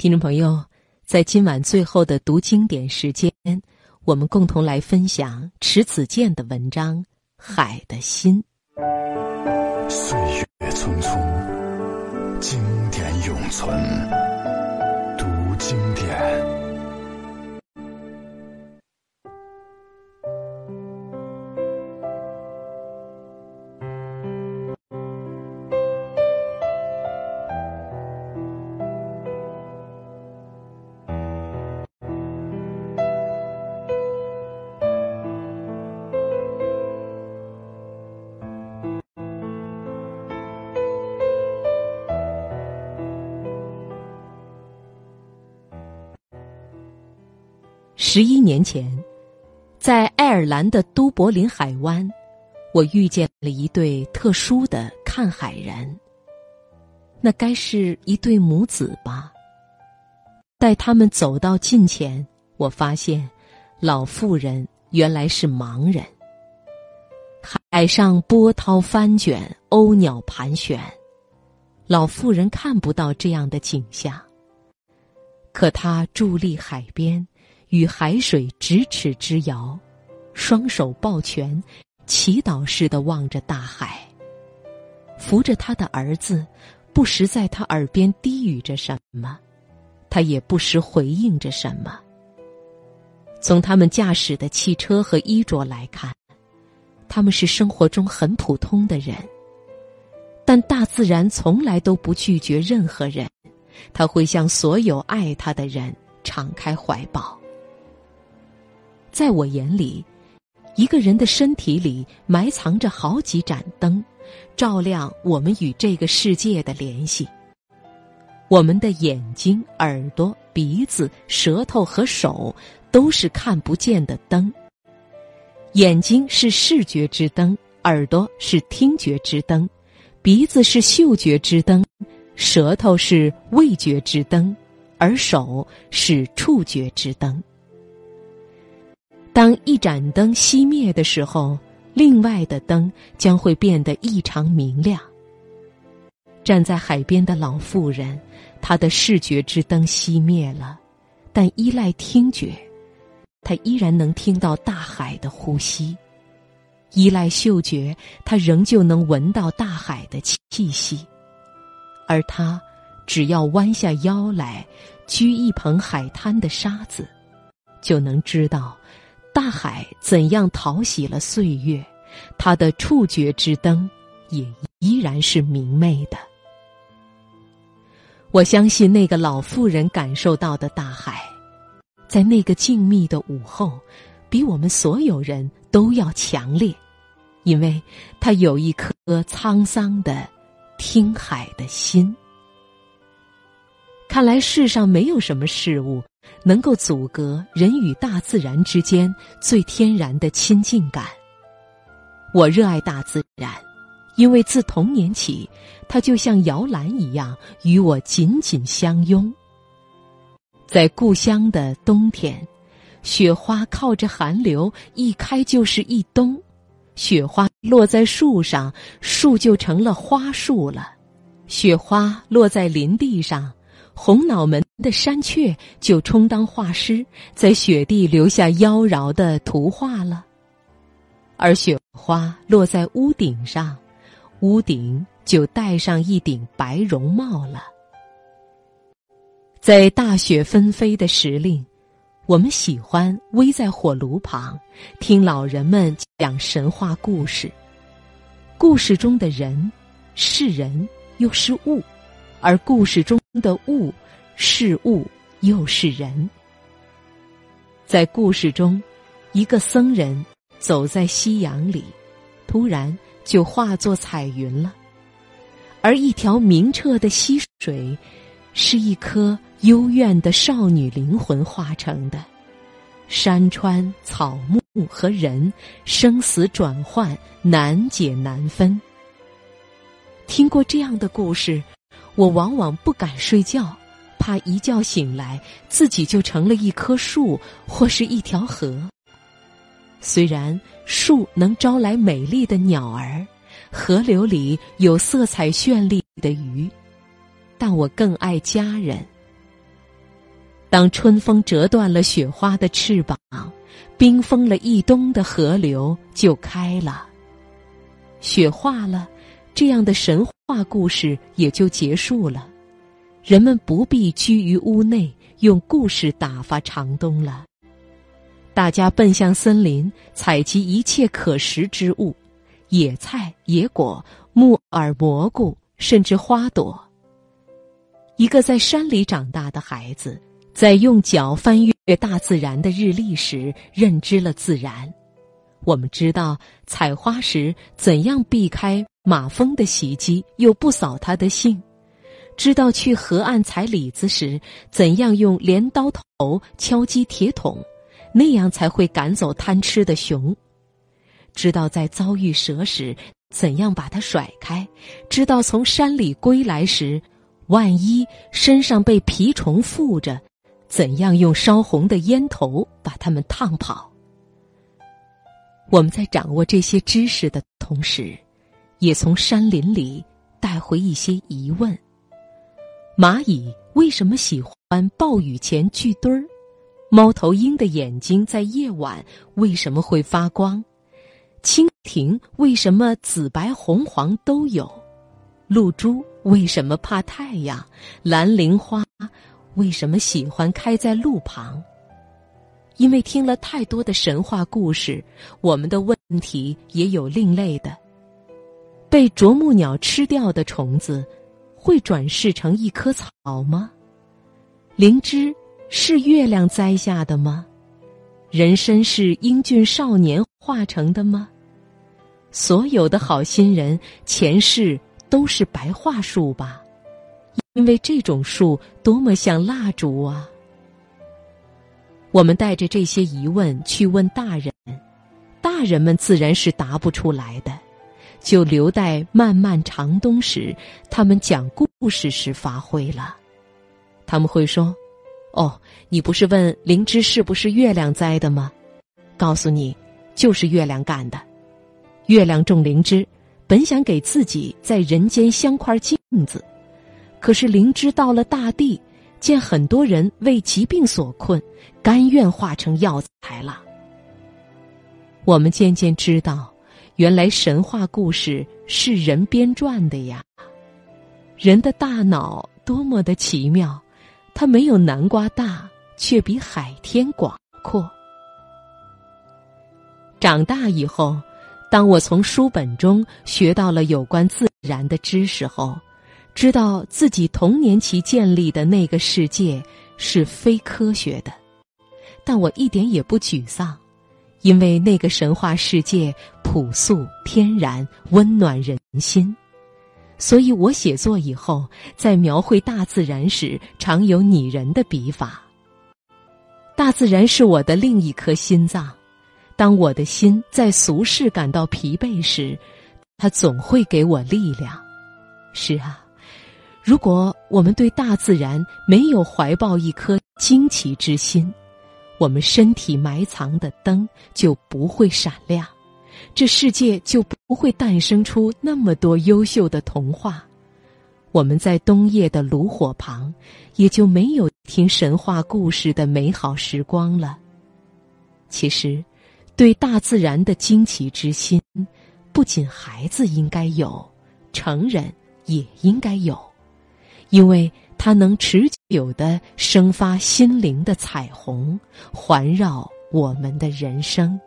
听众朋友，在今晚最后的读经典时间，我们共同来分享迟子建的文章《海的心》。岁月匆匆，经典永存。十一年前，在爱尔兰的都柏林海湾，我遇见了一对特殊的看海人。那该是一对母子吧？待他们走到近前，我发现，老妇人原来是盲人。海上波涛翻卷，鸥鸟盘旋，老妇人看不到这样的景象。可她伫立海边。与海水咫尺之遥，双手抱拳，祈祷似的望着大海。扶着他的儿子，不时在他耳边低语着什么，他也不时回应着什么。从他们驾驶的汽车和衣着来看，他们是生活中很普通的人。但大自然从来都不拒绝任何人，他会向所有爱他的人敞开怀抱。在我眼里，一个人的身体里埋藏着好几盏灯，照亮我们与这个世界的联系。我们的眼睛、耳朵、鼻子、舌头和手都是看不见的灯。眼睛是视觉之灯，耳朵是听觉之灯，鼻子是嗅觉之灯，舌头是味觉之灯，而手是触觉之灯。当一盏灯熄灭的时候，另外的灯将会变得异常明亮。站在海边的老妇人，她的视觉之灯熄灭了，但依赖听觉，她依然能听到大海的呼吸；依赖嗅觉，她仍旧能闻到大海的气息。而她，只要弯下腰来，掬一捧海滩的沙子，就能知道。大海怎样淘洗了岁月，它的触觉之灯也依然是明媚的。我相信那个老妇人感受到的大海，在那个静谧的午后，比我们所有人都要强烈，因为他有一颗沧桑的听海的心。看来世上没有什么事物。能够阻隔人与大自然之间最天然的亲近感。我热爱大自然，因为自童年起，它就像摇篮一样与我紧紧相拥。在故乡的冬天，雪花靠着寒流一开就是一冬，雪花落在树上，树就成了花树了；雪花落在林地上。红脑门的山雀就充当画师，在雪地留下妖娆的图画了。而雪花落在屋顶上，屋顶就戴上一顶白绒帽了。在大雪纷飞的时令，我们喜欢偎在火炉旁，听老人们讲神话故事。故事中的人是人，又是物。而故事中的物、是物又是人，在故事中，一个僧人走在夕阳里，突然就化作彩云了；而一条明澈的溪水，是一颗幽怨的少女灵魂化成的。山川、草木和人，生死转换，难解难分。听过这样的故事。我往往不敢睡觉，怕一觉醒来自己就成了一棵树或是一条河。虽然树能招来美丽的鸟儿，河流里有色彩绚丽的鱼，但我更爱家人。当春风折断了雪花的翅膀，冰封了一冬的河流就开了。雪化了，这样的神话故事也就结束了。人们不必居于屋内，用故事打发长冬了。大家奔向森林，采集一切可食之物：野菜、野果、木耳、蘑菇，甚至花朵。一个在山里长大的孩子。在用脚翻阅大自然的日历时，认知了自然。我们知道采花时怎样避开马蜂的袭击，又不扫它的兴；知道去河岸采李子时，怎样用镰刀头敲击铁桶，那样才会赶走贪吃的熊；知道在遭遇蛇时，怎样把它甩开；知道从山里归来时，万一身上被蜱虫附着。怎样用烧红的烟头把它们烫跑？我们在掌握这些知识的同时，也从山林里带回一些疑问：蚂蚁为什么喜欢暴雨前聚堆儿？猫头鹰的眼睛在夜晚为什么会发光？蜻蜓为什么紫白红黄都有？露珠为什么怕太阳？蓝铃花？为什么喜欢开在路旁？因为听了太多的神话故事，我们的问题也有另类的。被啄木鸟吃掉的虫子，会转世成一棵草吗？灵芝是月亮栽下的吗？人参是英俊少年化成的吗？所有的好心人前世都是白桦树吧？因为这种树多么像蜡烛啊！我们带着这些疑问去问大人，大人们自然是答不出来的，就留待漫漫长冬时，他们讲故事时发挥了。他们会说：“哦，你不是问灵芝是不是月亮栽的吗？告诉你，就是月亮干的。月亮种灵芝，本想给自己在人间镶块镜子。”可是灵芝到了大地，见很多人为疾病所困，甘愿化成药材了。我们渐渐知道，原来神话故事是人编撰的呀。人的大脑多么的奇妙，它没有南瓜大，却比海天广阔。长大以后，当我从书本中学到了有关自然的知识后。知道自己童年期建立的那个世界是非科学的，但我一点也不沮丧，因为那个神话世界朴素、天然、温暖人心。所以我写作以后，在描绘大自然时，常有拟人的笔法。大自然是我的另一颗心脏，当我的心在俗世感到疲惫时，它总会给我力量。是啊。如果我们对大自然没有怀抱一颗惊奇之心，我们身体埋藏的灯就不会闪亮，这世界就不会诞生出那么多优秀的童话。我们在冬夜的炉火旁，也就没有听神话故事的美好时光了。其实，对大自然的惊奇之心，不仅孩子应该有，成人也应该有。因为它能持久的生发心灵的彩虹，环绕我们的人生。